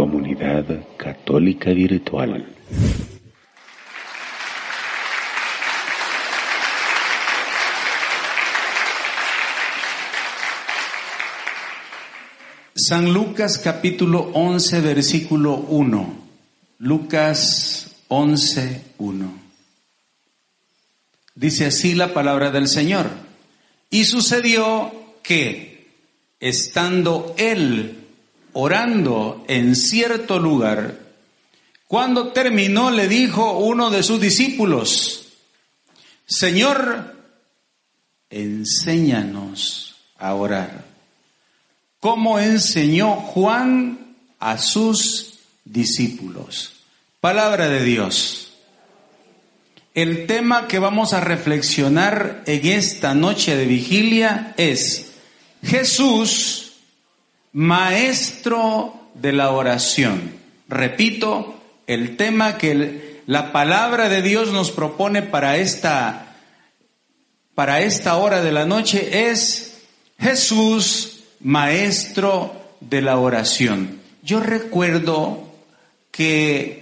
Comunidad Católica Virtual. San Lucas capítulo 11 versículo 1. Lucas 11, 1. Dice así la palabra del Señor. Y sucedió que, estando él orando en cierto lugar, cuando terminó le dijo uno de sus discípulos, Señor, enséñanos a orar, como enseñó Juan a sus discípulos. Palabra de Dios. El tema que vamos a reflexionar en esta noche de vigilia es Jesús, maestro de la oración. Repito, el tema que la palabra de Dios nos propone para esta, para esta hora de la noche es Jesús, maestro de la oración. Yo recuerdo que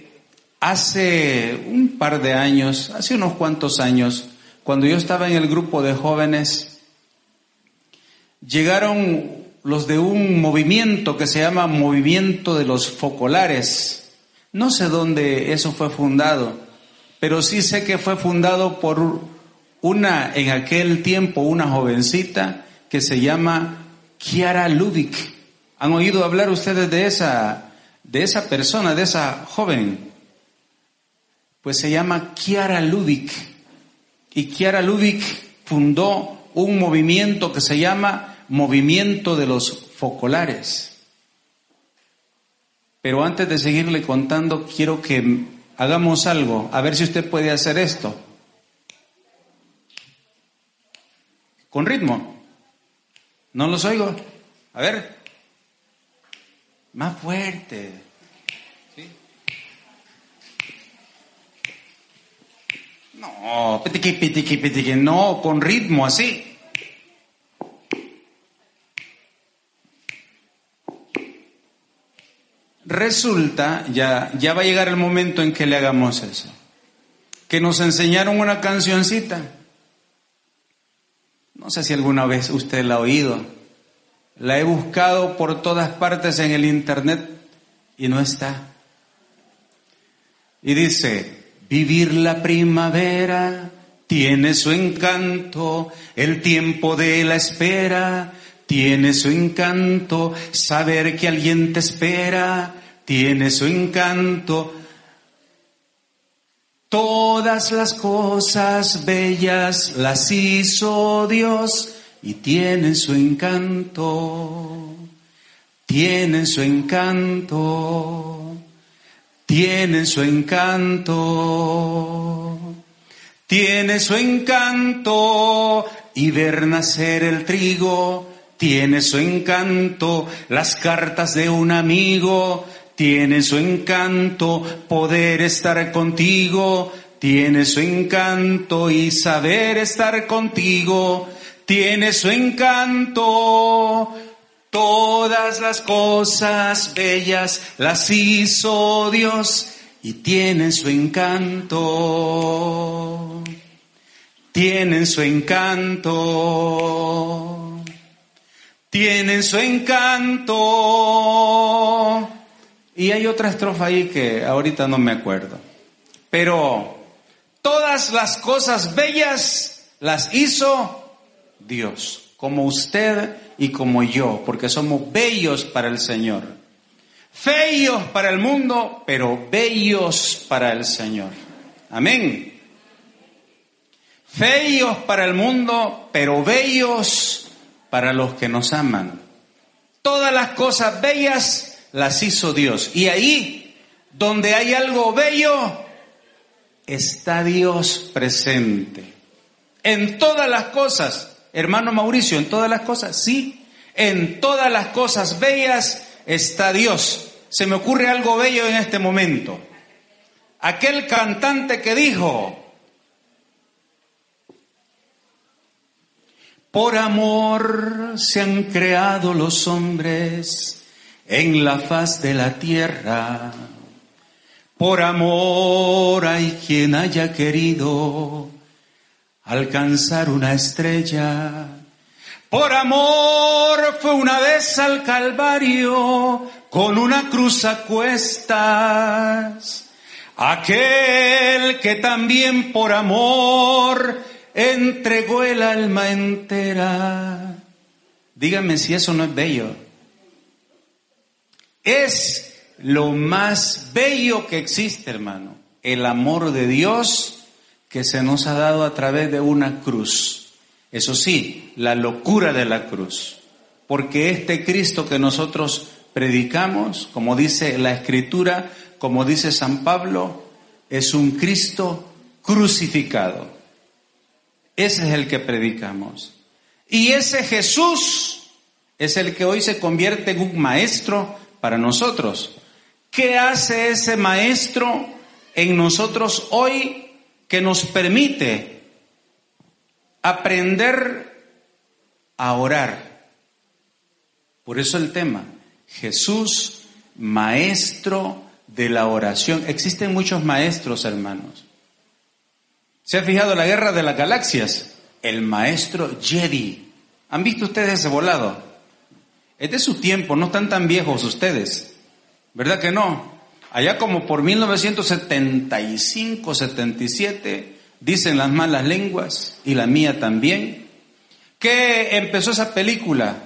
Hace un par de años, hace unos cuantos años, cuando yo estaba en el grupo de jóvenes, llegaron los de un movimiento que se llama Movimiento de los Focolares. No sé dónde eso fue fundado, pero sí sé que fue fundado por una, en aquel tiempo, una jovencita que se llama Kiara Lubick. ¿Han oído hablar ustedes de esa, de esa persona, de esa joven? pues se llama Kiara Lubick. Y Kiara Lubick fundó un movimiento que se llama Movimiento de los Focolares. Pero antes de seguirle contando, quiero que hagamos algo, a ver si usted puede hacer esto. Con ritmo. No los oigo. A ver. Más fuerte. No, pitiqui, pitiqui, pitiqui, no, con ritmo así. Resulta, ya, ya va a llegar el momento en que le hagamos eso, que nos enseñaron una cancioncita. No sé si alguna vez usted la ha oído. La he buscado por todas partes en el internet y no está. Y dice, Vivir la primavera tiene su encanto, el tiempo de la espera tiene su encanto, saber que alguien te espera tiene su encanto. Todas las cosas bellas las hizo Dios y tienen su encanto, tienen su encanto tiene su encanto, tiene su encanto y ver nacer el trigo, tiene su encanto, las cartas de un amigo, tiene su encanto, poder estar contigo, tiene su encanto y saber estar contigo, tiene su encanto Todas las cosas bellas las hizo Dios y tienen su encanto. Tienen su encanto. Tienen su encanto. Y hay otra estrofa ahí que ahorita no me acuerdo. Pero todas las cosas bellas las hizo Dios, como usted y como yo, porque somos bellos para el Señor. Feos para el mundo, pero bellos para el Señor. Amén. Feos para el mundo, pero bellos para los que nos aman. Todas las cosas bellas las hizo Dios. Y ahí, donde hay algo bello, está Dios presente. En todas las cosas hermano Mauricio, en todas las cosas, sí, en todas las cosas bellas está Dios. Se me ocurre algo bello en este momento. Aquel cantante que dijo, por amor se han creado los hombres, en la faz de la tierra. Por amor hay quien haya querido alcanzar una estrella. Por amor fue una vez al Calvario con una cruz a cuestas. Aquel que también por amor entregó el alma entera. Díganme si eso no es bello. Es lo más bello que existe, hermano. El amor de Dios que se nos ha dado a través de una cruz. Eso sí, la locura de la cruz. Porque este Cristo que nosotros predicamos, como dice la Escritura, como dice San Pablo, es un Cristo crucificado. Ese es el que predicamos. Y ese Jesús es el que hoy se convierte en un maestro para nosotros. ¿Qué hace ese maestro en nosotros hoy que nos permite aprender a orar? Por eso el tema, Jesús, maestro de la oración. Existen muchos maestros, hermanos. ¿Se ha fijado la guerra de las galaxias? El maestro Jedi. ¿Han visto ustedes ese volado? Es de su tiempo, no están tan viejos ustedes. ¿Verdad que no? Allá como por 1975, 77, dicen las malas lenguas, y la mía también, que empezó esa película,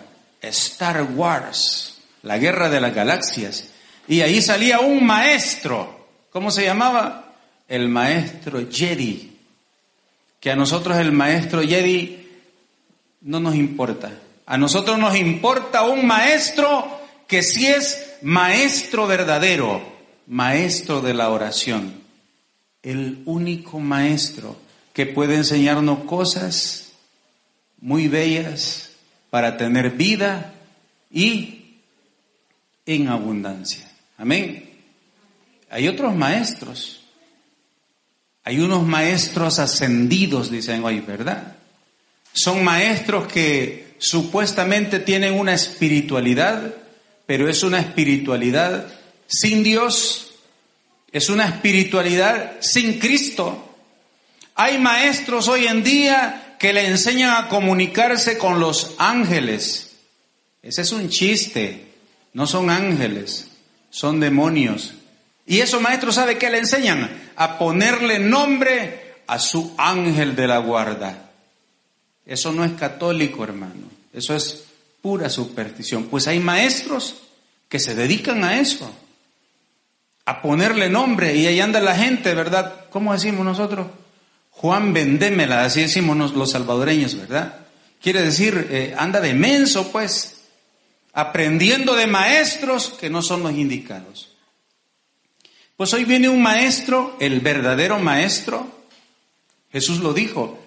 Star Wars, la guerra de las galaxias, y ahí salía un maestro, ¿cómo se llamaba? El maestro Jedi, que a nosotros el maestro Jedi no nos importa. A nosotros nos importa un maestro que sí es maestro verdadero, maestro de la oración, el único maestro que puede enseñarnos cosas muy bellas para tener vida y en abundancia. Amén. Hay otros maestros. Hay unos maestros ascendidos, dicen hoy, ¿verdad? Son maestros que supuestamente tienen una espiritualidad, pero es una espiritualidad sin Dios, es una espiritualidad sin Cristo. Hay maestros hoy en día que le enseñan a comunicarse con los ángeles. Ese es un chiste, no son ángeles, son demonios. Y esos maestros, ¿sabe qué le enseñan? A ponerle nombre a su ángel de la guarda. Eso no es católico, hermano. Eso es pura superstición. Pues hay maestros que se dedican a eso, a ponerle nombre, y ahí anda la gente, ¿verdad? ¿Cómo decimos nosotros? Juan vendémela, así decimos los salvadoreños, ¿verdad? Quiere decir, eh, anda de menso, pues, aprendiendo de maestros que no son los indicados. Pues hoy viene un maestro, el verdadero maestro. Jesús lo dijo.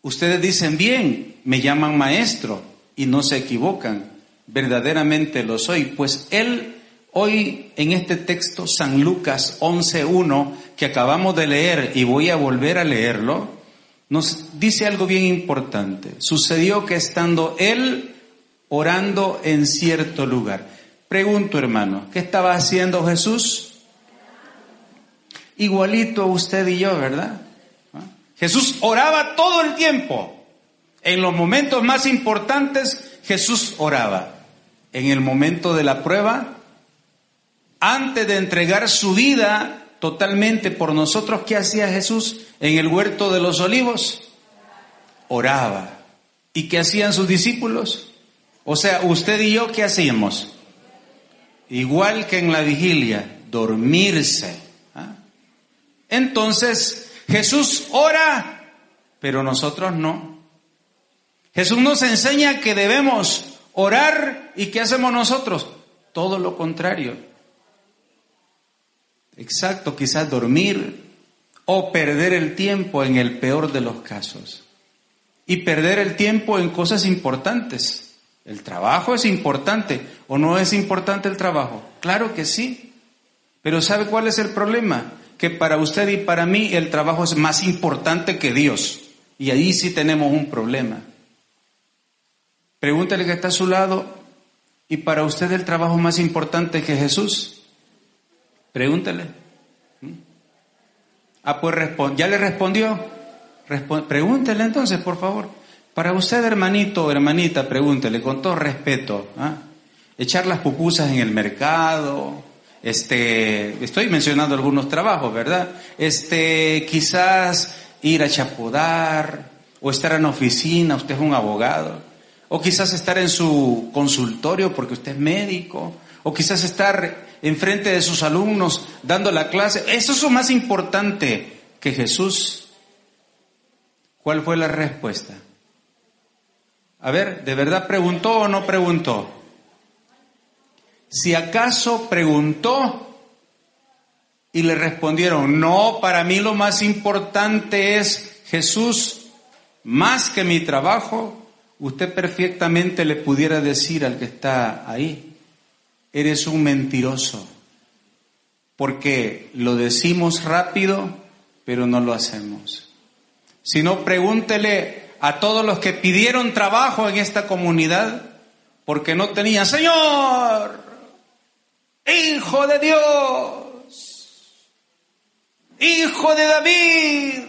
Ustedes dicen bien, me llaman maestro y no se equivocan. Verdaderamente lo soy. Pues él hoy en este texto, San Lucas 11.1, que acabamos de leer y voy a volver a leerlo, nos dice algo bien importante. Sucedió que estando él orando en cierto lugar. Pregunto, hermano, ¿qué estaba haciendo Jesús? Igualito usted y yo, ¿verdad? ¿Ah? Jesús oraba todo el tiempo. En los momentos más importantes, Jesús oraba. En el momento de la prueba, antes de entregar su vida totalmente por nosotros, ¿qué hacía Jesús en el huerto de los olivos? Oraba. ¿Y qué hacían sus discípulos? O sea, usted y yo, ¿qué hacíamos? Igual que en la vigilia, dormirse. Entonces, Jesús ora, pero nosotros no. Jesús nos enseña que debemos orar y ¿qué hacemos nosotros? Todo lo contrario. Exacto, quizás dormir o perder el tiempo en el peor de los casos. Y perder el tiempo en cosas importantes. ¿El trabajo es importante o no es importante el trabajo? Claro que sí. Pero ¿sabe cuál es el problema? Que para usted y para mí el trabajo es más importante que Dios. Y ahí sí tenemos un problema. Pregúntale que está a su lado, ¿Y para usted el trabajo más importante que Jesús? Pregúntele. ¿Mm? Ah, pues ¿ya le respondió? pregúntele entonces, por favor. Para usted, hermanito o hermanita, pregúntele con todo respeto. ¿ah? Echar las pupusas en el mercado, este, estoy mencionando algunos trabajos, ¿verdad? Este, quizás ir a chapodar, o estar en oficina, usted es un abogado, o quizás estar en su consultorio porque usted es médico, o quizás estar enfrente de sus alumnos dando la clase. Eso es lo más importante que Jesús. ¿Cuál fue la respuesta? A ver, ¿de verdad preguntó o no preguntó? Si acaso preguntó y le respondieron, no, para mí lo más importante es Jesús, más que mi trabajo, usted perfectamente le pudiera decir al que está ahí, eres un mentiroso, porque lo decimos rápido, pero no lo hacemos. Si no, pregúntele a todos los que pidieron trabajo en esta comunidad porque no tenían, Señor, Hijo de Dios, Hijo de David,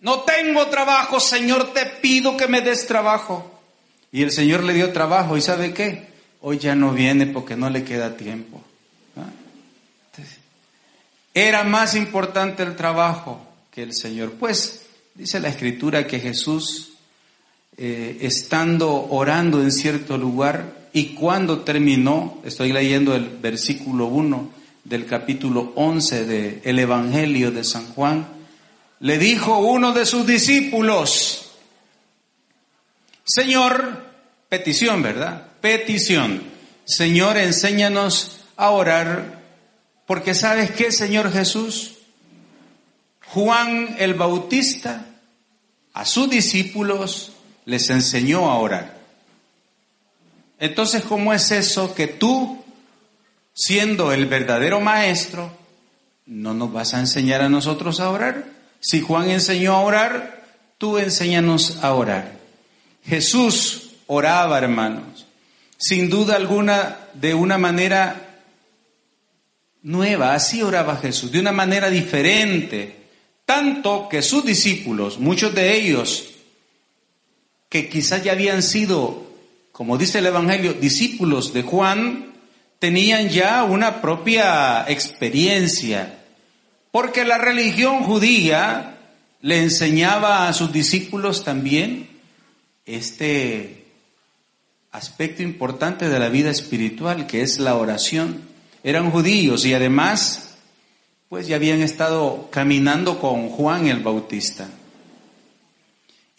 no tengo trabajo, Señor, te pido que me des trabajo. Y el Señor le dio trabajo y ¿sabe qué? Hoy ya no viene porque no le queda tiempo. ¿Ah? Era más importante el trabajo que el Señor. Pues Dice la escritura que Jesús, eh, estando orando en cierto lugar, y cuando terminó, estoy leyendo el versículo 1 del capítulo 11 del Evangelio de San Juan, le dijo uno de sus discípulos, Señor, petición, ¿verdad? Petición. Señor, enséñanos a orar, porque sabes qué, Señor Jesús, Juan el Bautista a sus discípulos les enseñó a orar. Entonces, ¿cómo es eso que tú, siendo el verdadero maestro, no nos vas a enseñar a nosotros a orar? Si Juan enseñó a orar, tú enséñanos a orar. Jesús oraba, hermanos, sin duda alguna, de una manera nueva, así oraba Jesús, de una manera diferente tanto que sus discípulos, muchos de ellos, que quizás ya habían sido, como dice el Evangelio, discípulos de Juan, tenían ya una propia experiencia, porque la religión judía le enseñaba a sus discípulos también este aspecto importante de la vida espiritual, que es la oración. Eran judíos y además pues ya habían estado caminando con Juan el Bautista.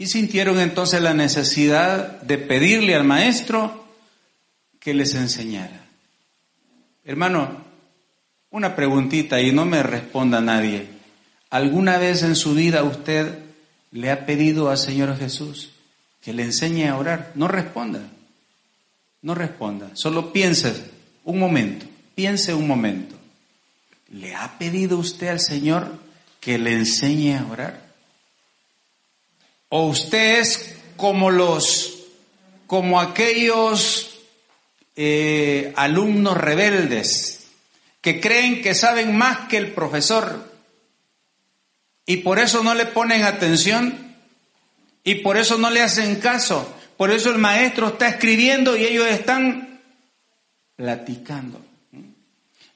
Y sintieron entonces la necesidad de pedirle al maestro que les enseñara. Hermano, una preguntita y no me responda nadie. ¿Alguna vez en su vida usted le ha pedido al Señor Jesús que le enseñe a orar? No responda. No responda. Solo piense un momento. Piense un momento. ¿Le ha pedido usted al Señor que le enseñe a orar? ¿O usted es como los, como aquellos eh, alumnos rebeldes que creen que saben más que el profesor y por eso no le ponen atención y por eso no le hacen caso? Por eso el maestro está escribiendo y ellos están platicando.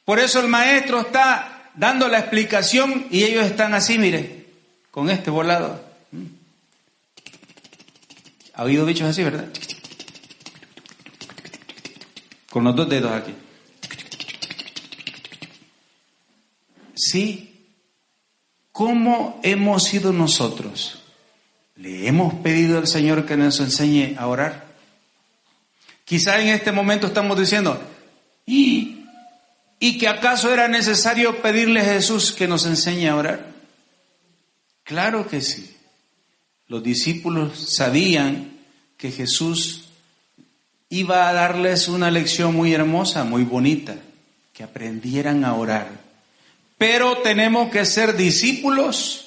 Por eso el maestro está dando la explicación y ellos están así, mire, con este volado. ¿Ha oído bichos así, verdad? Con los dos dedos aquí. Sí. ¿Cómo hemos sido nosotros? ¿Le hemos pedido al Señor que nos enseñe a orar? Quizá en este momento estamos diciendo, ¿y ¿Y que acaso era necesario pedirle a Jesús que nos enseñe a orar? Claro que sí. Los discípulos sabían que Jesús iba a darles una lección muy hermosa, muy bonita, que aprendieran a orar. Pero tenemos que ser discípulos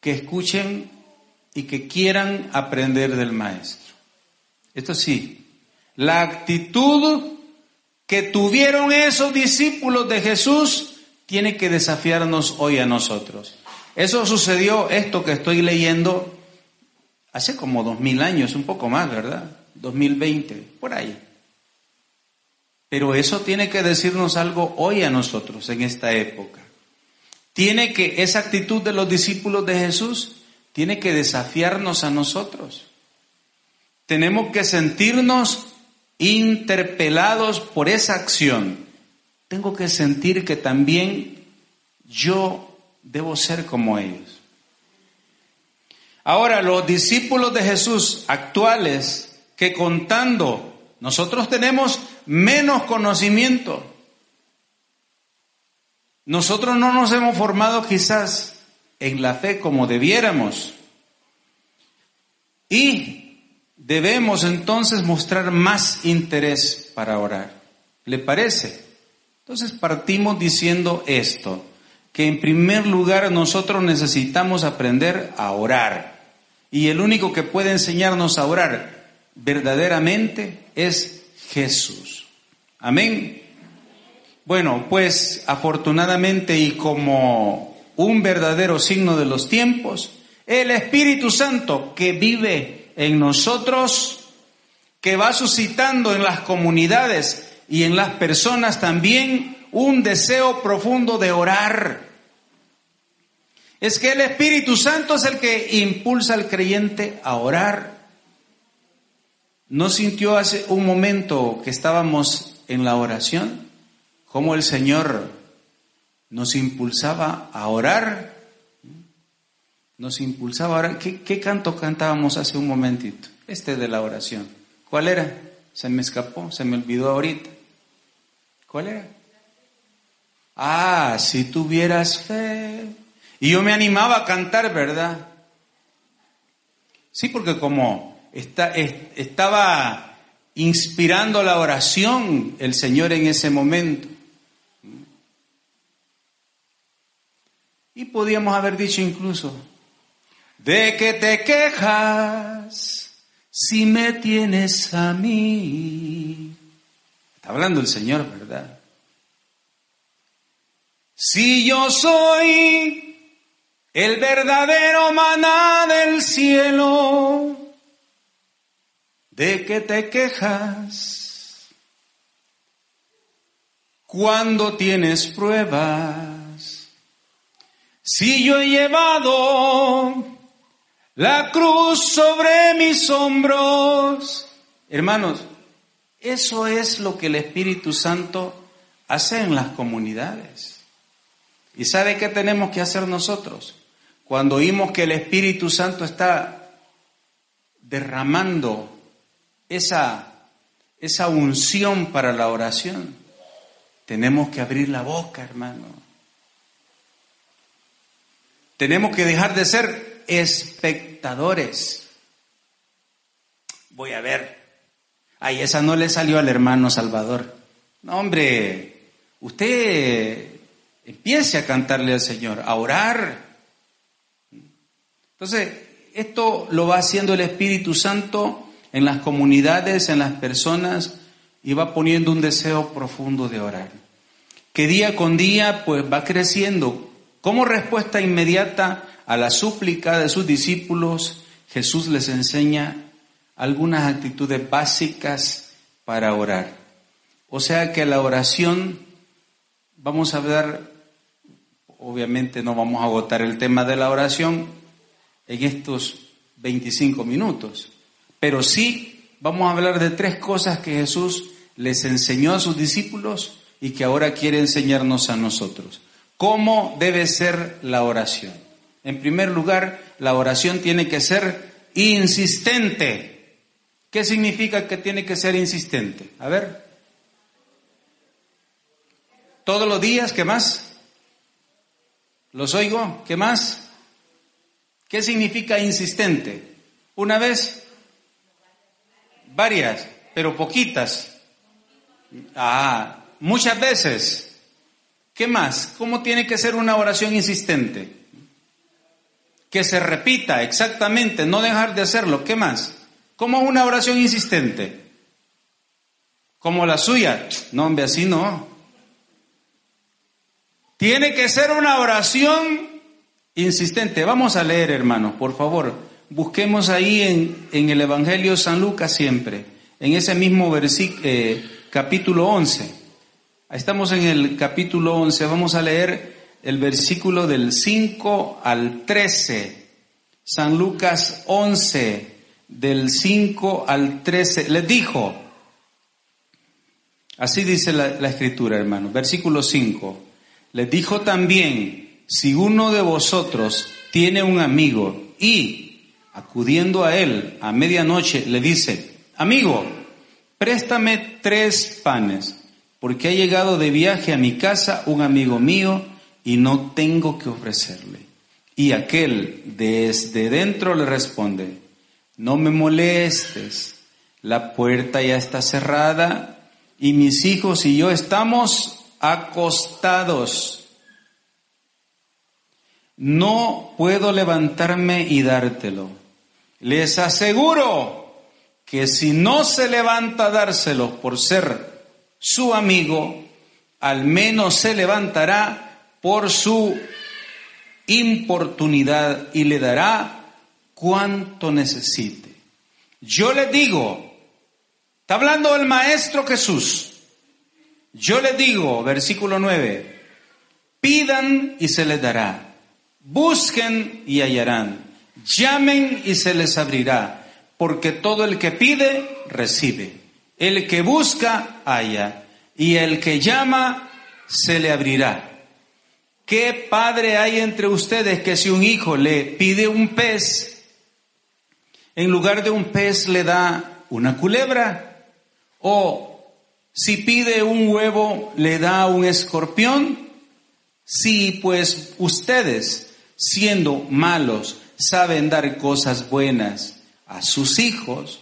que escuchen y que quieran aprender del Maestro. Esto sí, La actitud que tuvieron esos discípulos de Jesús tiene que desafiarnos hoy a nosotros. Eso sucedió, esto que estoy leyendo, hace como dos mil años, un poco más, ¿verdad? 2020, por ahí. Pero eso tiene que decirnos algo hoy a nosotros, en esta época. Tiene que, esa actitud de los discípulos de Jesús, tiene que desafiarnos a nosotros. Tenemos que sentirnos interpelados por esa acción. Tengo que sentir que también yo debo ser como ellos. Ahora, los discípulos de Jesús actuales que contando nosotros tenemos menos conocimiento. Nosotros no nos hemos formado quizás en la fe como debiéramos. Y debemos entonces mostrar más interés para orar. ¿Le parece? Entonces partimos diciendo esto, que en primer lugar nosotros necesitamos aprender a orar. Y el único que puede enseñarnos a orar verdaderamente es Jesús. Amén. Bueno, pues afortunadamente y como un verdadero signo de los tiempos, el Espíritu Santo que vive en nosotros, que va suscitando en las comunidades y en las personas también un deseo profundo de orar. Es que el Espíritu Santo es el que impulsa al creyente a orar. ¿No sintió hace un momento que estábamos en la oración? Cómo el Señor nos impulsaba a orar. Nos impulsaba a orar. ¿Qué, ¿Qué, canto cantábamos hace un momentito? Este de la oración. ¿Cuál era? Se me escapó, se me olvidó ahorita. ¿Cuál era? Ah, si tuvieras fe. Y yo me animaba a cantar, ¿verdad? Sí, porque como estaba inspirando la oración el Señor en ese momento. Y podíamos haber dicho incluso, ¿de qué te quejas si me tienes a mí? Está hablando el Señor, ¿verdad? Si yo soy el verdadero maná del cielo, ¿De qué te quejas cuando tienes pruebas? Si yo he llevado la cruz sobre mis hombros. Hermanos, eso es lo que el Espíritu Santo hace en las comunidades. ¿Y sabe qué tenemos que hacer nosotros? Cuando oímos que el Espíritu Santo está derramando esa, esa unción para la oración, tenemos que abrir la boca, hermano. Tenemos que dejar de ser espectadores. Voy a ver. Ay, esa no le salió al hermano Salvador. No, hombre, usted empiece a cantarle al Señor, a orar. Entonces, esto lo va haciendo el Espíritu Santo en las comunidades, en las personas, y va poniendo un deseo profundo de orar. Que día con día pues va creciendo. Como respuesta inmediata a la súplica de sus discípulos, Jesús les enseña algunas actitudes básicas para orar. O sea que la oración, vamos a ver, obviamente no vamos a agotar el tema de la oración en estos 25 minutos, pero sí vamos a hablar de tres cosas que Jesús les enseñó a sus discípulos y que ahora quiere enseñarnos a nosotros. ¿Cómo debe ser la oración? En primer lugar, la oración tiene que ser insistente. ¿Qué significa que tiene que ser insistente? A ver. Todos los días, ¿qué más? ¿Los oigo? ¿Qué más? ¿Qué significa insistente? ¿Una vez? Varias, pero poquitas. Ah, muchas veces. ¿Qué más? ¿Cómo tiene que ser una oración insistente? Que se repita exactamente, no dejar de hacerlo. ¿Qué más? ¿Cómo una oración insistente? como la suya. No, hombre, así no. Tiene que ser una oración insistente. Vamos a leer, hermanos, por favor. Busquemos ahí en, en el Evangelio San Lucas siempre, en ese mismo versículo, eh, capítulo 11. Estamos en el capítulo 11, vamos a leer el versículo del 5 al 13. San Lucas 11, del 5 al 13. Les dijo, así dice la, la escritura, hermano, versículo 5. Les dijo también, si uno de vosotros tiene un amigo y, acudiendo a él a medianoche, le dice, amigo, préstame tres panes, porque ha llegado de viaje a mi casa un amigo mío y no tengo que ofrecerle. Y aquel desde dentro le responde, no me molestes, la puerta ya está cerrada y mis hijos y yo estamos acostados. No puedo levantarme y dártelo. Les aseguro que si no se levanta a dárselo por ser su amigo, al menos se levantará por su importunidad y le dará cuanto necesite. Yo le digo, está hablando el Maestro Jesús, yo le digo, versículo 9, pidan y se les dará, busquen y hallarán, llamen y se les abrirá, porque todo el que pide, recibe, el que busca, halla, y el que llama, se le abrirá. ¿Qué padre hay entre ustedes que si un hijo le pide un pez, en lugar de un pez le da una culebra? ¿O si pide un huevo, le da un escorpión. Si pues ustedes, siendo malos, saben dar cosas buenas a sus hijos,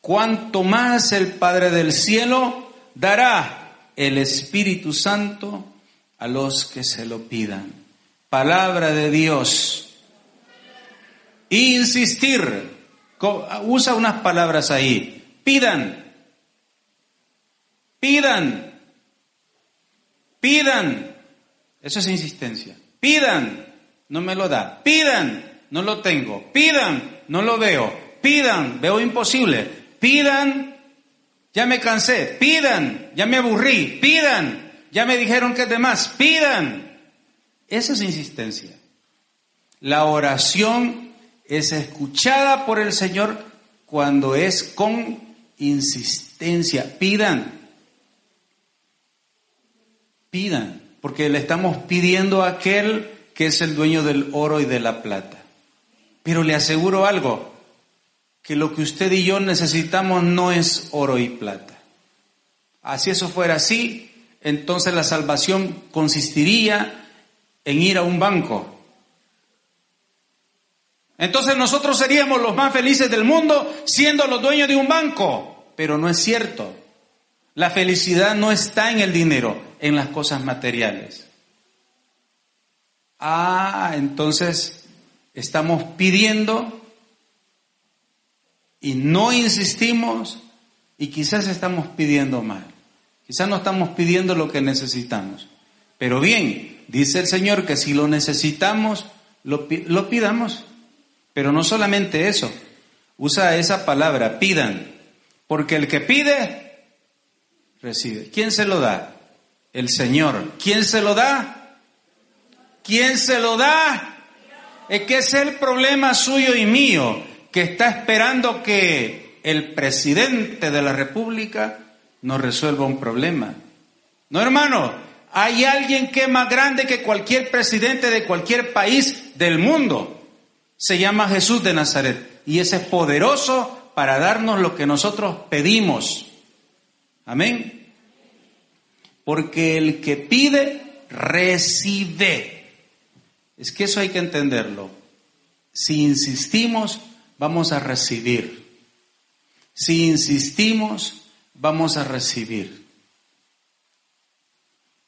cuanto más el Padre del cielo dará el Espíritu Santo a los que se lo pidan. Palabra de Dios. Insistir. Usa unas palabras ahí. Pidan Pidan. Pidan. Eso es insistencia. Pidan. No me lo da. Pidan. No lo tengo. Pidan. No lo veo. Pidan. Veo imposible. Pidan. Ya me cansé. Pidan. Ya me aburrí. Pidan. Ya me dijeron que es de más. Pidan. Esa es insistencia. La oración es escuchada por el Señor cuando es con insistencia. Pidan. Pidan, porque le estamos pidiendo a aquel que es el dueño del oro y de la plata. Pero le aseguro algo, que lo que usted y yo necesitamos no es oro y plata. Así eso fuera así, entonces la salvación consistiría en ir a un banco. Entonces nosotros seríamos los más felices del mundo siendo los dueños de un banco, pero no es cierto. La felicidad no está en el dinero, en las cosas materiales. Ah, entonces estamos pidiendo y no insistimos y quizás estamos pidiendo mal. Quizás no estamos pidiendo lo que necesitamos. Pero bien, dice el Señor que si lo necesitamos, lo, lo pidamos. Pero no solamente eso. Usa esa palabra, pidan. Porque el que pide, recibe. ¿Quién se lo da? El Señor. ¿Quién se lo da? ¿Quién se lo da? Es que es el problema suyo y mío, que está esperando que el presidente de la República nos resuelva un problema. No, hermano, hay alguien que es más grande que cualquier presidente de cualquier país del mundo. Se llama Jesús de Nazaret y ese es poderoso para darnos lo que nosotros pedimos. Amén. Porque el que pide, recibe. Es que eso hay que entenderlo. Si insistimos, vamos a recibir. Si insistimos, vamos a recibir.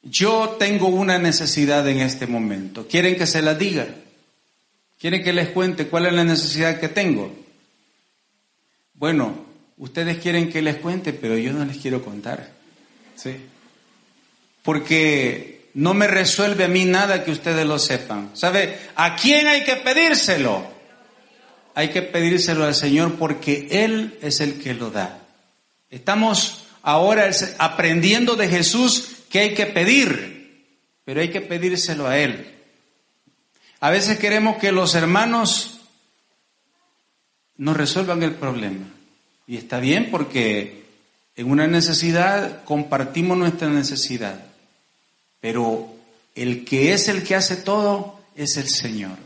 Yo tengo una necesidad en este momento. ¿Quieren que se la diga? ¿Quieren que les cuente cuál es la necesidad que tengo? Bueno, Ustedes quieren que les cuente, pero yo no les quiero contar. ¿Sí? Porque no me resuelve a mí nada que ustedes lo sepan. ¿Sabe? ¿A quién hay que pedírselo? Hay que pedírselo al Señor porque Él es el que lo da. Estamos ahora aprendiendo de Jesús que hay que pedir, pero hay que pedírselo a Él. A veces queremos que los hermanos nos resuelvan el problema. Y está bien porque en una necesidad compartimos nuestra necesidad. Pero el que es el que hace todo es el Señor.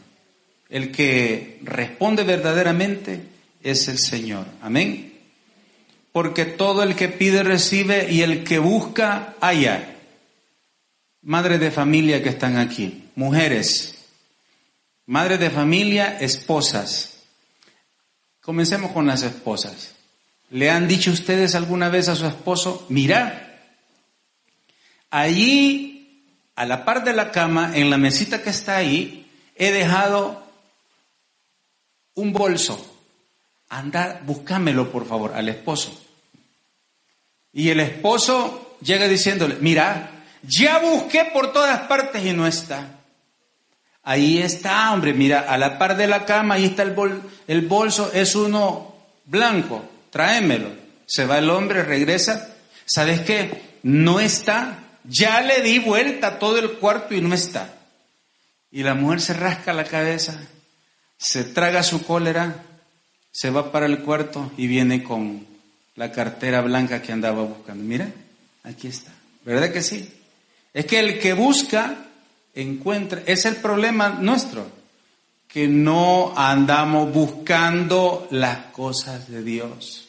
El que responde verdaderamente es el Señor. Amén. Porque todo el que pide recibe y el que busca halla. Madres de familia que están aquí, mujeres, madres de familia, esposas. Comencemos con las esposas. ¿Le han dicho ustedes alguna vez a su esposo, mira, allí a la par de la cama, en la mesita que está ahí, he dejado un bolso. Anda, búscamelo por favor al esposo. Y el esposo llega diciéndole, mira, ya busqué por todas partes y no está. Ahí está, hombre, mira, a la par de la cama, ahí está el, el bolso, es uno blanco, tráemelo. Se va el hombre, regresa. ¿Sabes qué? No está. Ya le di vuelta a todo el cuarto y no está. Y la mujer se rasca la cabeza, se traga su cólera, se va para el cuarto y viene con la cartera blanca que andaba buscando. Mira, aquí está. ¿Verdad que sí? Es que el que busca, encuentra. Es el problema nuestro, que no andamos buscando las cosas de Dios.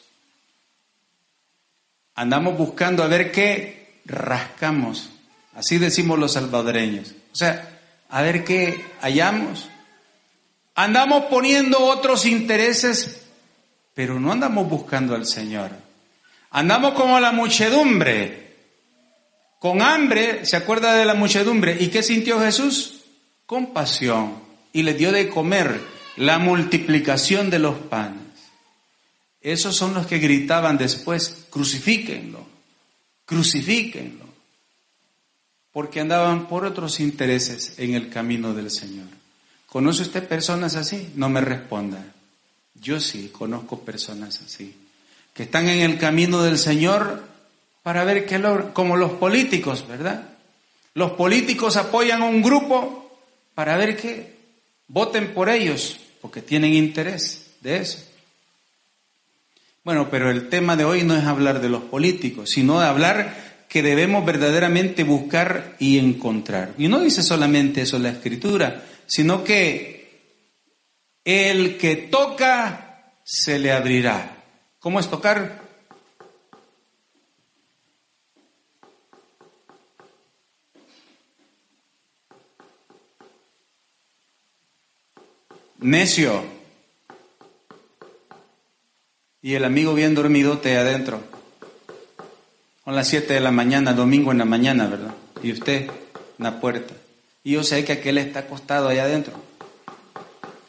Andamos buscando a ver qué rascamos. Así decimos los salvadoreños. O sea, a ver qué hallamos. Andamos poniendo otros intereses, pero no andamos buscando al Señor. Andamos como la muchedumbre, con hambre, ¿se acuerda de la muchedumbre? ¿Y qué sintió Jesús? Compasión. Y le dio de comer la multiplicación de los panes. Esos son los que gritaban después, crucifíquenlo crucifíquenlo, porque andaban por otros intereses en el camino del Señor. ¿Conoce usted personas así? No me responda. Yo sí conozco personas así, que están en el camino del Señor para ver qué logran, como los políticos, ¿verdad? Los políticos apoyan a un grupo para ver que voten por ellos, porque tienen interés de eso. Bueno, pero el tema de hoy no es hablar de los políticos, sino de hablar que debemos verdaderamente buscar y encontrar. Y no dice solamente eso la escritura, sino que el que toca se le abrirá. ¿Cómo es tocar? Necio. Y el amigo bien dormido te adentro. Son las 7 de la mañana, domingo en la mañana, ¿verdad? Y usted en la puerta. Y yo sé que aquel está acostado allá adentro.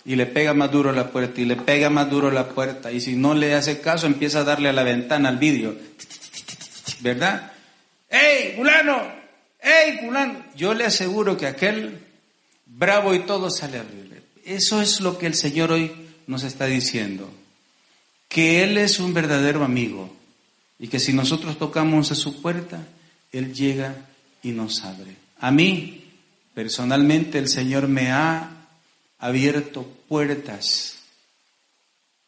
Y le pega más duro la puerta, y le pega más duro la puerta. Y si no le hace caso, empieza a darle a la ventana al vidrio. ¿Verdad? ¡Ey, fulano! ¡Ey, fulano! Yo le aseguro que aquel bravo y todo sale a abrirle. Eso es lo que el Señor hoy nos está diciendo que Él es un verdadero amigo y que si nosotros tocamos a su puerta, Él llega y nos abre. A mí, personalmente, el Señor me ha abierto puertas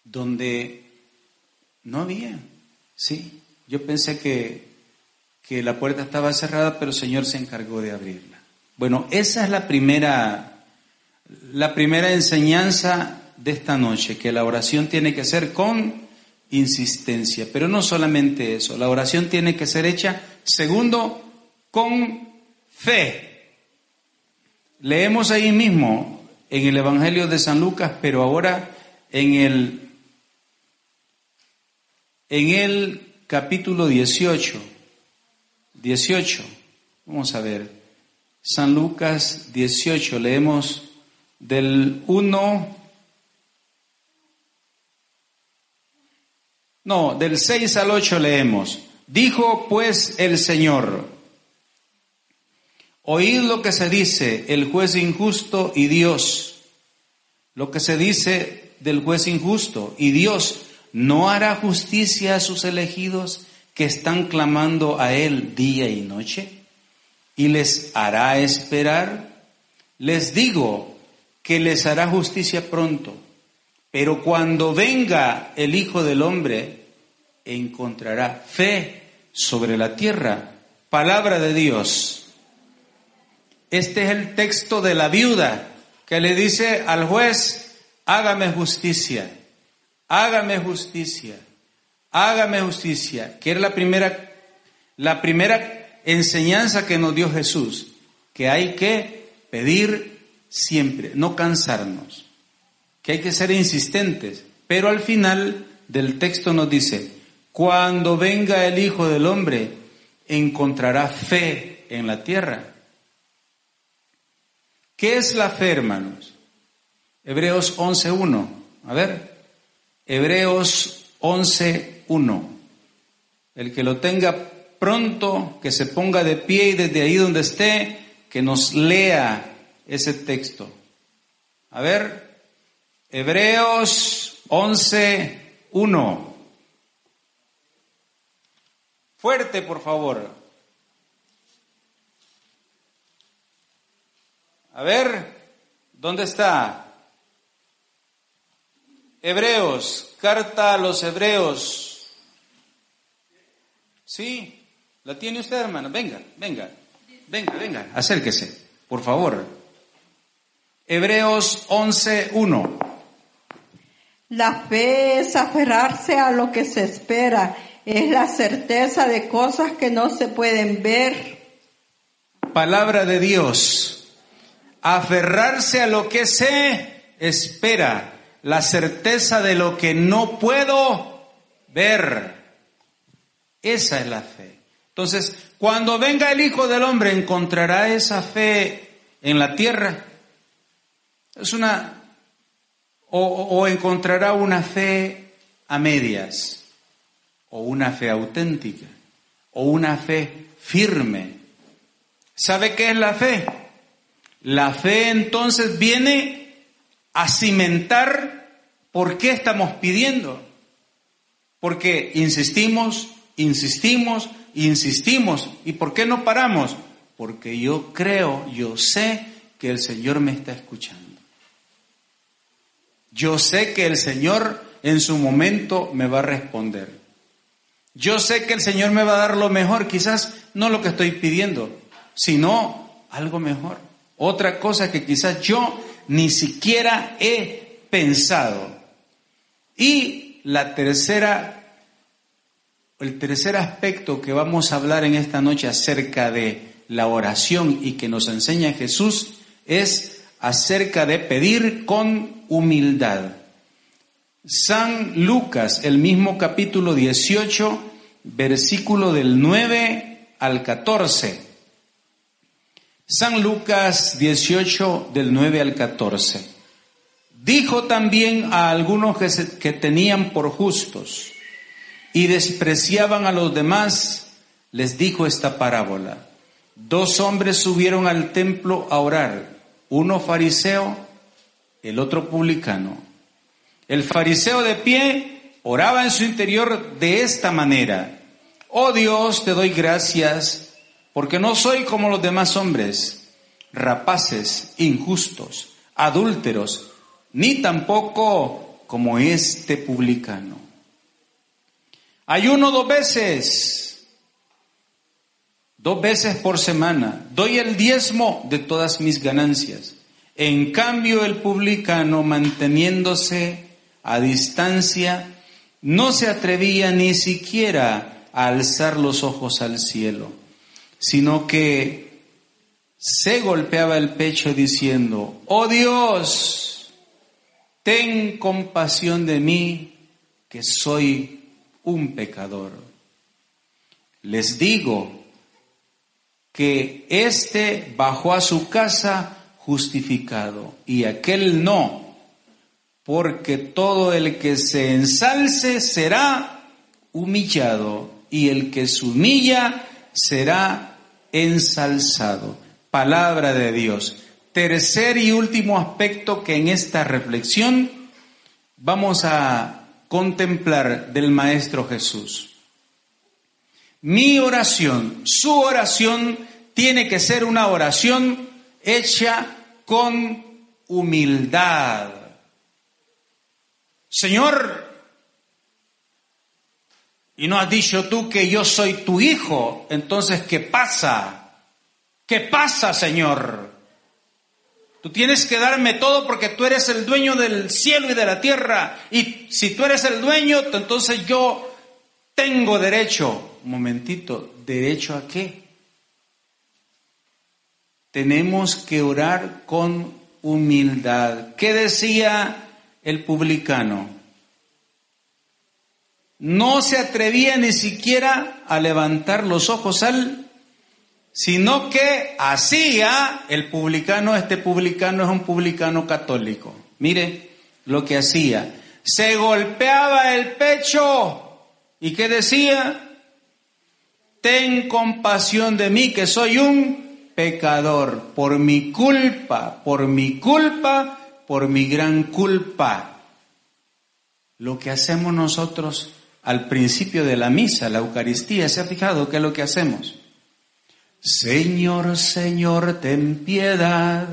donde no había. Sí, yo pensé que, que la puerta estaba cerrada, pero el Señor se encargó de abrirla. Bueno, esa es la primera, la primera enseñanza de esta noche, que la oración tiene que ser con insistencia. Pero no solamente eso, la oración tiene que ser hecha, segundo, con fe. Leemos ahí mismo en el Evangelio de San Lucas, pero ahora en el, en el capítulo 18. 18. Vamos a ver. San Lucas 18. Leemos del 1 No, del 6 al 8 leemos. Dijo pues el Señor, oíd lo que se dice el juez injusto y Dios, lo que se dice del juez injusto y Dios no hará justicia a sus elegidos que están clamando a Él día y noche y les hará esperar. Les digo que les hará justicia pronto, pero cuando venga el Hijo del Hombre, encontrará fe sobre la tierra. Palabra de Dios. Este es el texto de la viuda que le dice al juez, hágame justicia, hágame justicia, hágame justicia, que era la primera, la primera enseñanza que nos dio Jesús, que hay que pedir siempre, no cansarnos, que hay que ser insistentes, pero al final del texto nos dice, cuando venga el Hijo del Hombre, encontrará fe en la tierra. ¿Qué es la fe, hermanos? Hebreos 11.1. A ver, Hebreos 11.1. El que lo tenga pronto, que se ponga de pie y desde ahí donde esté, que nos lea ese texto. A ver, Hebreos 11.1. Fuerte, por favor. A ver, ¿dónde está? Hebreos, carta a los hebreos. ¿Sí? ¿La tiene usted, hermana? Venga, venga, venga, venga, acérquese, por favor. Hebreos 11.1. La fe es aferrarse a lo que se espera es la certeza de cosas que no se pueden ver. Palabra de Dios. Aferrarse a lo que se espera, la certeza de lo que no puedo ver. Esa es la fe. Entonces, cuando venga el Hijo del Hombre, ¿encontrará esa fe en la tierra? Es una... o, encontrará una fe a medias o una fe auténtica o una fe firme. ¿Sabe qué es la fe? La fe entonces viene a cimentar por qué estamos pidiendo. Porque insistimos, insistimos, insistimos. ¿Y por qué no paramos? Porque yo creo, yo sé que el Señor me está escuchando. Yo sé que el Señor en su momento me va a responder. Yo sé que el Señor me va a dar lo mejor, quizás no lo que estoy pidiendo, sino algo mejor. Otra cosa que quizás yo ni siquiera he pensado. Y la tercera, el tercer aspecto que vamos a hablar en esta noche acerca de la oración y que nos enseña Jesús es acerca de pedir con humildad. San Lucas, el mismo capítulo 18, versículo del 9 al 14. San Lucas 18, del 9 al 14. Dijo también a algunos que, que tenían por justos y despreciaban a los demás, les dijo esta parábola. Dos hombres subieron al templo a orar, uno fariseo, el otro publicano. El fariseo de pie oraba en su interior de esta manera. Oh Dios, te doy gracias porque no soy como los demás hombres, rapaces, injustos, adúlteros, ni tampoco como este publicano. Ayuno dos veces, dos veces por semana, doy el diezmo de todas mis ganancias. En cambio, el publicano, manteniéndose a distancia, no se atrevía ni siquiera a alzar los ojos al cielo, sino que se golpeaba el pecho diciendo, oh Dios, ten compasión de mí, que soy un pecador. Les digo que éste bajó a su casa justificado y aquel no porque todo el que se ensalce será humillado y el que se humilla será ensalzado. Palabra de Dios. Tercer y último aspecto que en esta reflexión vamos a contemplar del Maestro Jesús. Mi oración, su oración, tiene que ser una oración hecha con humildad. Señor, y no has dicho tú que yo soy tu hijo, entonces ¿qué pasa? ¿Qué pasa, Señor? Tú tienes que darme todo porque tú eres el dueño del cielo y de la tierra. Y si tú eres el dueño, entonces yo tengo derecho. Momentito, ¿derecho a qué? Tenemos que orar con humildad. ¿Qué decía el publicano? No se atrevía ni siquiera a levantar los ojos al sino que hacía el publicano, este publicano es un publicano católico. Mire lo que hacía. Se golpeaba el pecho y que decía, ten compasión de mí que soy un pecador, por mi culpa, por mi culpa, por mi gran culpa. Lo que hacemos nosotros al principio de la misa, la Eucaristía, ¿se ha fijado qué es lo que hacemos? Señor, Señor, ten piedad,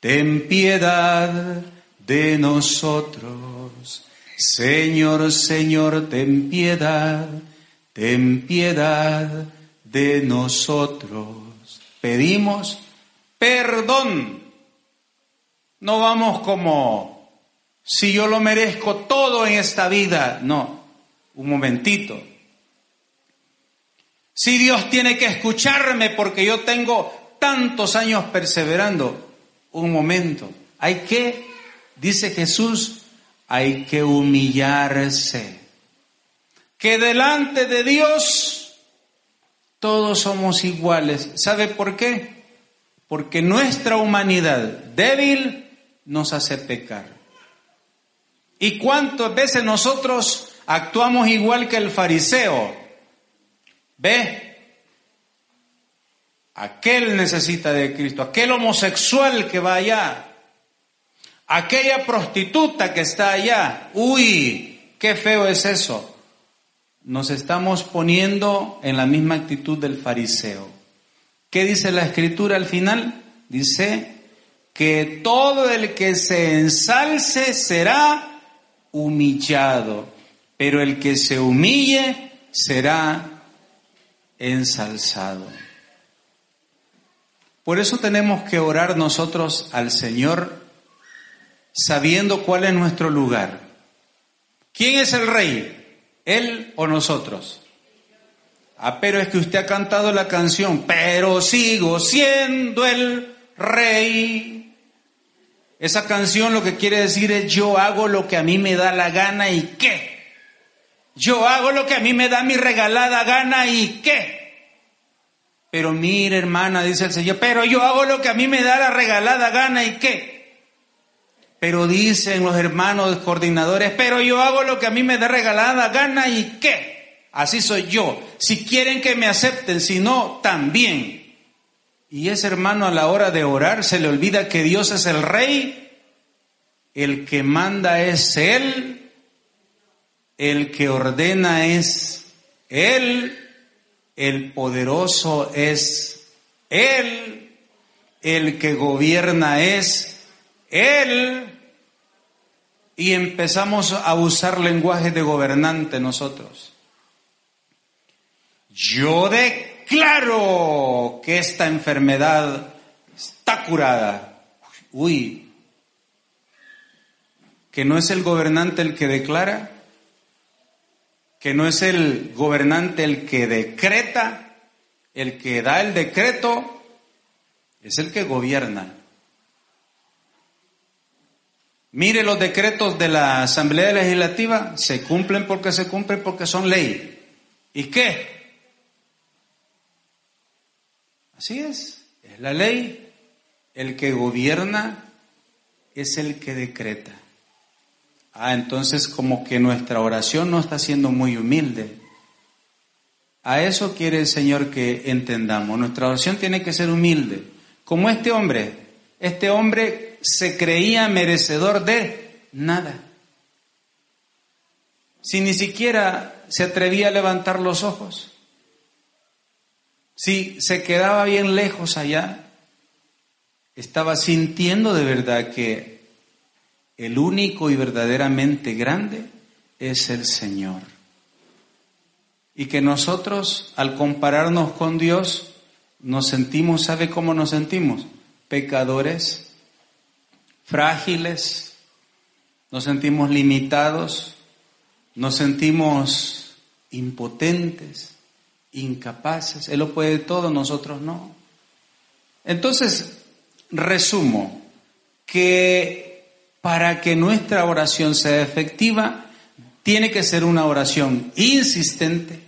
ten piedad de nosotros. Señor, Señor, ten piedad, ten piedad de nosotros. Pedimos perdón. No vamos como si yo lo merezco todo en esta vida. No, un momentito. Si Dios tiene que escucharme porque yo tengo tantos años perseverando, un momento, hay que, dice Jesús, hay que humillarse. Que delante de Dios todos somos iguales. ¿Sabe por qué? Porque nuestra humanidad débil nos hace pecar. ¿Y cuántas veces nosotros actuamos igual que el fariseo? Ve, aquel necesita de Cristo, aquel homosexual que va allá, aquella prostituta que está allá. Uy, qué feo es eso. Nos estamos poniendo en la misma actitud del fariseo. ¿Qué dice la escritura al final? Dice que todo el que se ensalce será humillado, pero el que se humille será ensalzado. Por eso tenemos que orar nosotros al Señor sabiendo cuál es nuestro lugar. ¿Quién es el rey? ¿Él o nosotros? Ah, pero es que usted ha cantado la canción, pero sigo siendo el rey. Esa canción lo que quiere decir es yo hago lo que a mí me da la gana y qué. Yo hago lo que a mí me da mi regalada gana y qué. Pero mire, hermana, dice el Señor, pero yo hago lo que a mí me da la regalada gana y qué. Pero dicen los hermanos coordinadores, pero yo hago lo que a mí me da regalada gana y qué. Así soy yo. Si quieren que me acepten, si no, también. Y ese hermano a la hora de orar se le olvida que Dios es el rey, el que manda es Él, el que ordena es Él, el poderoso es Él, el que gobierna es Él. Y empezamos a usar lenguaje de gobernante nosotros. Yo declaro que esta enfermedad está curada. Uy, que no es el gobernante el que declara, que no es el gobernante el que decreta, el que da el decreto, es el que gobierna. Mire los decretos de la Asamblea Legislativa, se cumplen porque se cumplen porque son ley. ¿Y qué? Así es, es la ley. El que gobierna es el que decreta. Ah, entonces como que nuestra oración no está siendo muy humilde. A eso quiere el Señor que entendamos. Nuestra oración tiene que ser humilde. Como este hombre. Este hombre se creía merecedor de nada. Si ni siquiera se atrevía a levantar los ojos. Si se quedaba bien lejos allá. Estaba sintiendo de verdad que el único y verdaderamente grande es el Señor. Y que nosotros, al compararnos con Dios, nos sentimos, ¿sabe cómo nos sentimos? Pecadores, frágiles, nos sentimos limitados, nos sentimos impotentes, incapaces. Él lo puede todo, nosotros no. Entonces, resumo que para que nuestra oración sea efectiva, tiene que ser una oración insistente,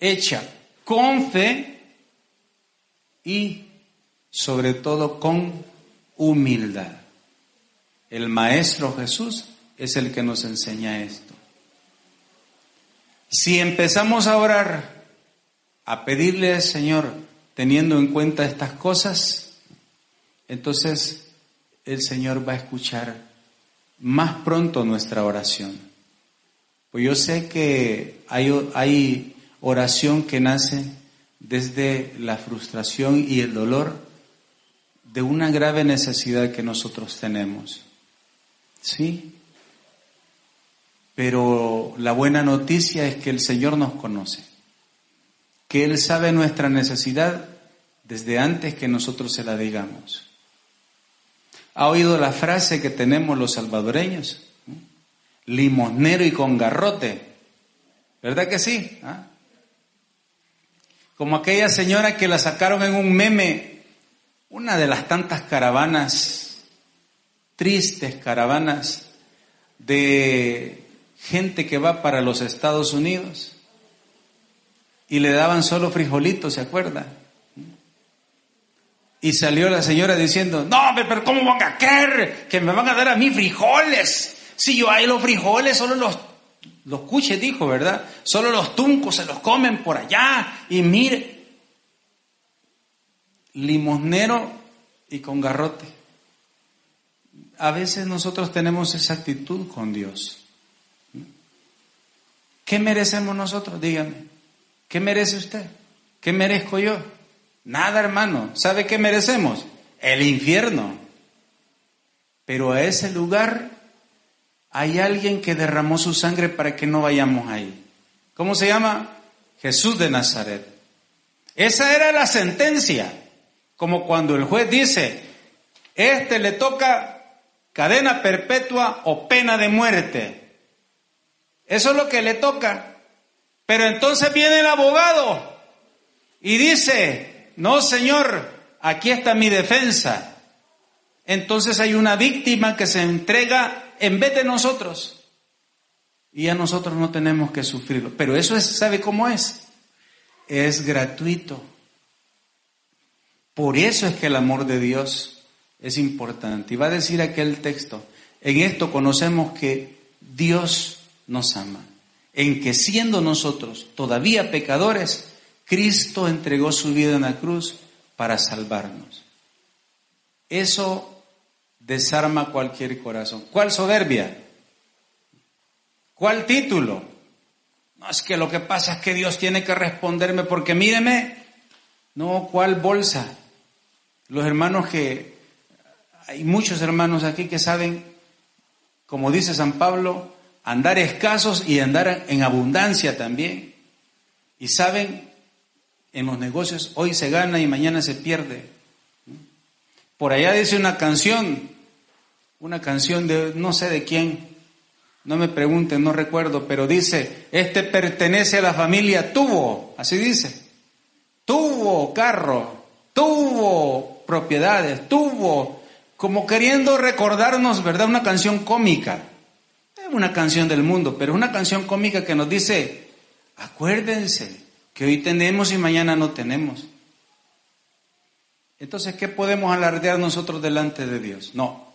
hecha con fe y sobre todo con humildad. El Maestro Jesús es el que nos enseña esto. Si empezamos a orar, a pedirle al Señor, teniendo en cuenta estas cosas, entonces el Señor va a escuchar más pronto nuestra oración. Pues yo sé que hay, oración que nace desde la frustración y el dolor de una grave necesidad que nosotros tenemos. ¿Sí? Pero la buena noticia es que el Señor nos conoce, que Él sabe nuestra necesidad desde antes que nosotros se la digamos. ¿Ha oído la frase que tenemos los salvadoreños? limosnero y con garrote. ¿Verdad que sí? ¿Ah? Como aquella señora que la sacaron en un meme, una de las tantas caravanas, tristes caravanas de gente que va para los Estados Unidos y le daban solo frijolitos, ¿se acuerda? Y salió la señora diciendo, no, pero ¿cómo van a creer que me van a dar a mí frijoles? Si yo hay los frijoles, solo los, los cuches, dijo, ¿verdad? Solo los tuncos se los comen por allá. Y mire, limosnero y con garrote. A veces nosotros tenemos esa actitud con Dios. ¿Qué merecemos nosotros? Dígame. ¿Qué merece usted? ¿Qué merezco yo? Nada, hermano. ¿Sabe qué merecemos? El infierno. Pero a ese lugar hay alguien que derramó su sangre para que no vayamos ahí. ¿Cómo se llama? Jesús de Nazaret. Esa era la sentencia. Como cuando el juez dice, este le toca cadena perpetua o pena de muerte. Eso es lo que le toca. Pero entonces viene el abogado y dice, no señor, aquí está mi defensa. Entonces hay una víctima que se entrega en vez de nosotros. Y a nosotros no tenemos que sufrirlo. Pero eso es, ¿sabe cómo es? Es gratuito. Por eso es que el amor de Dios es importante. Y va a decir aquel texto, en esto conocemos que Dios nos ama, en que siendo nosotros todavía pecadores, Cristo entregó su vida en la cruz para salvarnos. Eso desarma cualquier corazón. ¿Cuál soberbia? ¿Cuál título? No, es que lo que pasa es que Dios tiene que responderme porque míreme. No, ¿cuál bolsa? Los hermanos que, hay muchos hermanos aquí que saben, como dice San Pablo, andar escasos y andar en abundancia también. Y saben, en los negocios hoy se gana y mañana se pierde. Por allá dice una canción, una canción de no sé de quién, no me pregunten, no recuerdo, pero dice, este pertenece a la familia tuvo, así dice, tuvo carro, tuvo propiedades, tuvo, como queriendo recordarnos, ¿verdad? Una canción cómica, es una canción del mundo, pero es una canción cómica que nos dice, acuérdense que hoy tenemos y mañana no tenemos. Entonces, ¿qué podemos alardear nosotros delante de Dios? No,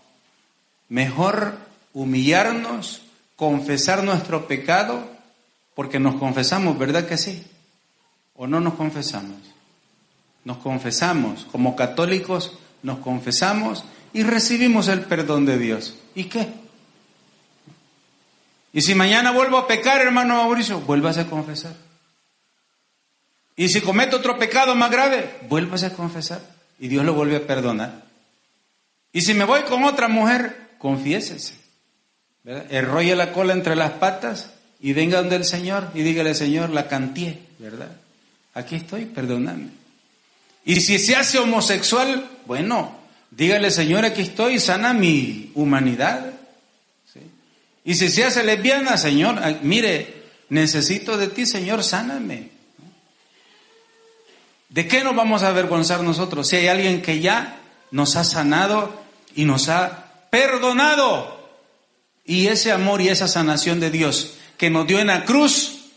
Mejor humillarnos, confesar nuestro pecado, porque nos confesamos, ¿verdad que sí? ¿O no nos confesamos? Nos confesamos, como católicos nos confesamos y recibimos el perdón de Dios. ¿Y qué? Y si mañana vuelvo a pecar, hermano Mauricio, vuélvase a confesar. Y si cometo otro pecado más grave, vuélvase a confesar. Y Dios lo vuelve a perdonar. Y si me voy con otra mujer, confiésese. Enrolle la cola entre las patas y venga donde el Señor y dígale, Señor, la canté, ¿verdad? Aquí estoy, perdonadme. Y si se hace homosexual, bueno, dígale, Señor, aquí estoy, sana mi humanidad. Y si se hace lesbiana, Señor, mire, necesito de ti, Señor, sáname. ¿De qué nos vamos a avergonzar nosotros si hay alguien que ya nos ha sanado y nos ha perdonado? Y ese amor y esa sanación de Dios que nos dio en la cruz,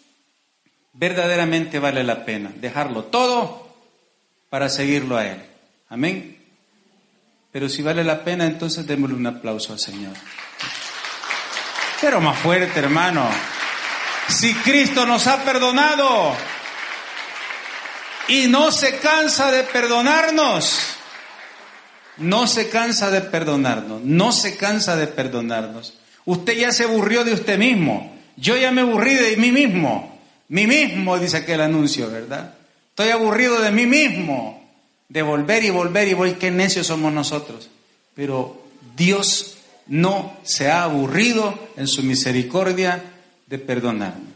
verdaderamente vale la pena dejarlo todo para seguirlo a Él. Amén. Pero si vale la pena, entonces démosle un aplauso al Señor. Pero más fuerte, hermano. Si Cristo nos ha perdonado y no se cansa de perdonarnos, no se cansa de perdonarnos, no se cansa de perdonarnos. Usted ya se aburrió de usted mismo. Yo ya me aburrí de mí mismo. Mí mismo, dice aquel anuncio, ¿verdad? Estoy aburrido de mí mismo. De volver y volver y volver. Qué necios somos nosotros. Pero Dios no se ha aburrido en su misericordia de perdonarnos.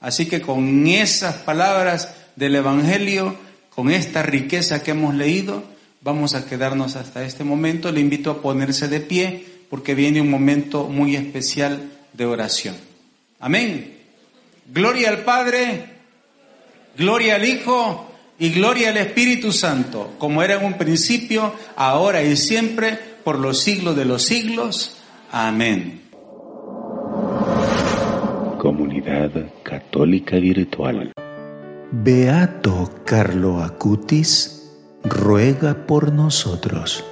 Así que con esas palabras del Evangelio, con esta riqueza que hemos leído, vamos a quedarnos hasta este momento. Le invito a ponerse de pie porque viene un momento muy especial de oración. Amén. Gloria al Padre, gloria al Hijo y gloria al Espíritu Santo, como era en un principio, ahora y siempre por los siglos de los siglos. Amén. Comunidad Católica Virtual. Beato Carlo Acutis ruega por nosotros.